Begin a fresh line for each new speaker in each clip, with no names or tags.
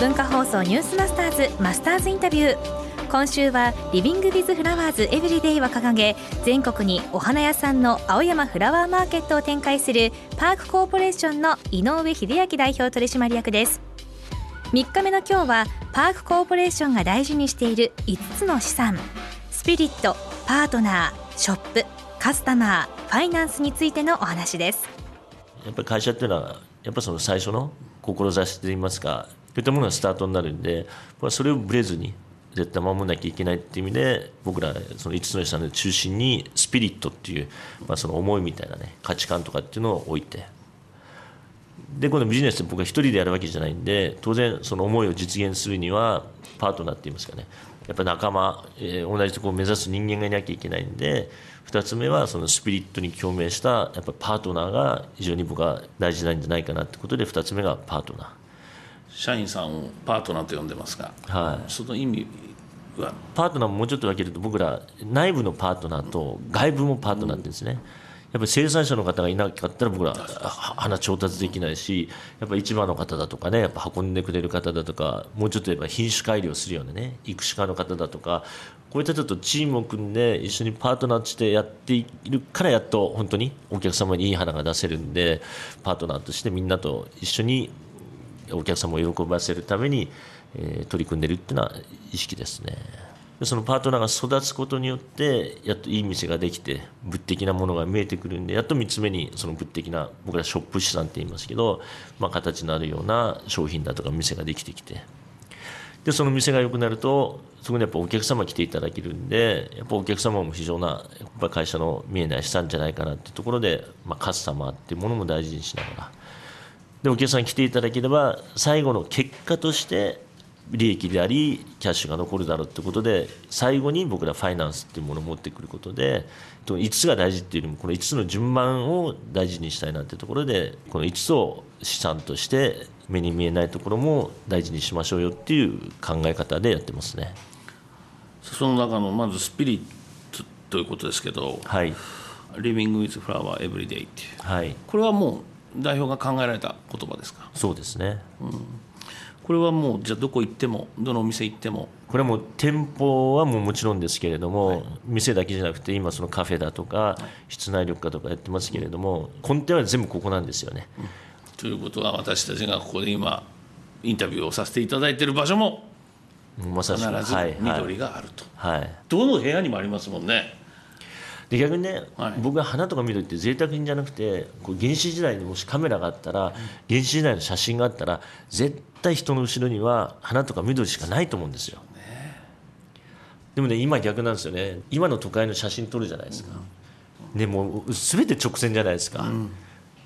文化放送ニュースマスターズマスターズインタビュー。今週はリビング・ウィズ・フラワーズ・エブリデイを掲げ全国にお花屋さんの青山フラワーマーケットを展開するパークコーポレーションの井上秀明代表取締役です。3日目の今日はパークコーポレーションが大事にしている5つの資産。スピリットパートナーショップカスタマーファイナンスについてのお話です。
やっぱり会社っていうのはやっぱその最初の志といいますかそういったものがスタートになるんでそれをぶれずに絶対守らなきゃいけないっていう意味で僕らその5つの資産の中心にスピリットっていう、まあ、その思いみたいなね価値観とかっていうのを置いて。でこのビジネスって僕は一人でやるわけじゃないんで当然その思いを実現するにはパートナーって言いますかね。やっぱ仲間、えー、同じとこを目指す人間がいなきゃいけないんで2つ目はそのスピリットに共鳴したやっぱパートナーが非常に僕は大事なんじゃないかなってことで2つ目がパートナー。
社員さんをパートナーと呼んでますが、はい、その意味は？
パートナーももうちょっと分けると僕ら内部のパートナーと外部もパートナーってですね、やっぱり生産者の方がいなかったら僕ら花調達できないしやっぱ市場の方だとかねやっぱ運んでくれる方だとかもうちょっと言えば品種改良するようなね育種家の方だとかこういったちょっとチームを組んで一緒にパートナーとしてやっているからやっと本当にお客様にいい花が出せるんでパートナーとしてみんなと一緒にお客様を喜ばせるために、えー、取り組んでるっていうのは意識ですね。そのパートナーが育つことによってやっといい店ができて物的なものが見えてくるんでやっと3つ目にその物的な僕らショップ資産って言いますけど、まあ、形のあるような商品だとか店ができてきてでその店が良くなるとそこにやっぱお客様来ていただけるんでやっぱお客様も非常なやっぱ会社の見えない資産じゃないかなってところで、まあ、カスタマーっていうものも大事にしながらでお客さんに来ていただければ最後の結果として利益でありキャッシュが残るだろうってことで最後に僕らファイナンスっていうものを持ってくることで5つが大事っていうよりもこの5つの順番を大事にしたいなっていうところでこの5つを資産として目に見えないところも大事にしましょうよっていう考え方でやってますね。
その中のまずスピリットということですけど、はい、リビング・ウィズ・フラワー・エブリデイっていう、はい、これはもう代表が考えられた言葉ですか？
そうですね、うん。
これはもうじゃあどこ行ってもどのお店行っても。
これはもう店舗はもうもちろんですけれども、はい、店だけじゃなくて今そのカフェだとか、はい、室内緑化とかやってますけれども、根底は全部ここなんですよね、うん、
ということは私たちがここで今インタビューをさせていただいている場所もまさしく。必ず緑があると、はい、はい、どの部屋にもありますもんね
で逆にね、はい、僕が花とか見るって贅沢品じゃなくてこう原始時代にもしカメラがあったら、原始時代の写真があったら絶対人の後ろには花とか緑しかないと思うんですよ、でもね今逆なんですよね。今の都会の写真撮るじゃないですか、うん、でもう全て直線じゃないですか、うん、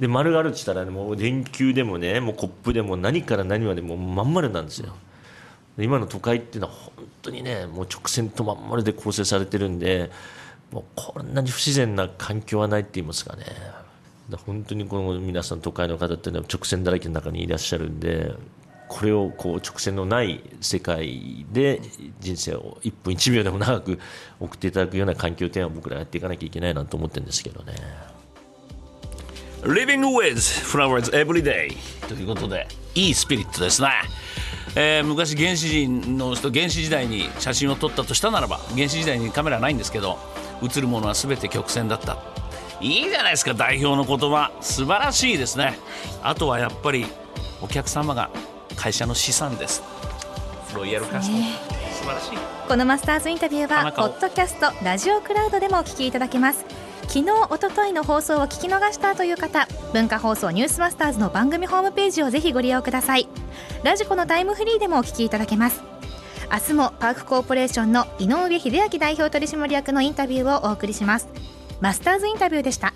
で丸があるって言ったら、ね、もう電球でもねもうコップでも何から何までもまん丸なんですよ。今の都会っていうのは本当にねもう直線とまん丸で構成されてるんでもうこんなに不自然な環境はないって言いますかね本当にこの皆さん都会の方っていうのは直線だらけの中にいらっしゃるんでこれをこう直線のない世界で人生を1分1秒でも長く送っていただくような環境点は僕らやっていかなきゃいけないなと思ってるんですけどね。
Living with flowers every day ということでいいスピリットですね。えー、昔原始人の人原始時代に写真を撮ったとしたならば原始時代にカメラないんですけど映るものは全て曲線だった。いいじゃないですか代表の言葉。素晴らしいですね。あとはやっぱりお客様が会社の資産です。ロイヤルカスタ素晴らしい。
このマスターズインタビューはポッドキャストラジオクラウドでもお聞きいただけます。昨日おとといの放送を聞き逃したという方文化放送ニュースマスターズの番組ホームページをぜひご利用ください。ラジコのタイムフリーでもお聞きいただけます明日もパークコーポレーションの井上秀明代表取締役のインタビューをお送りします。マスターズインタビューでした。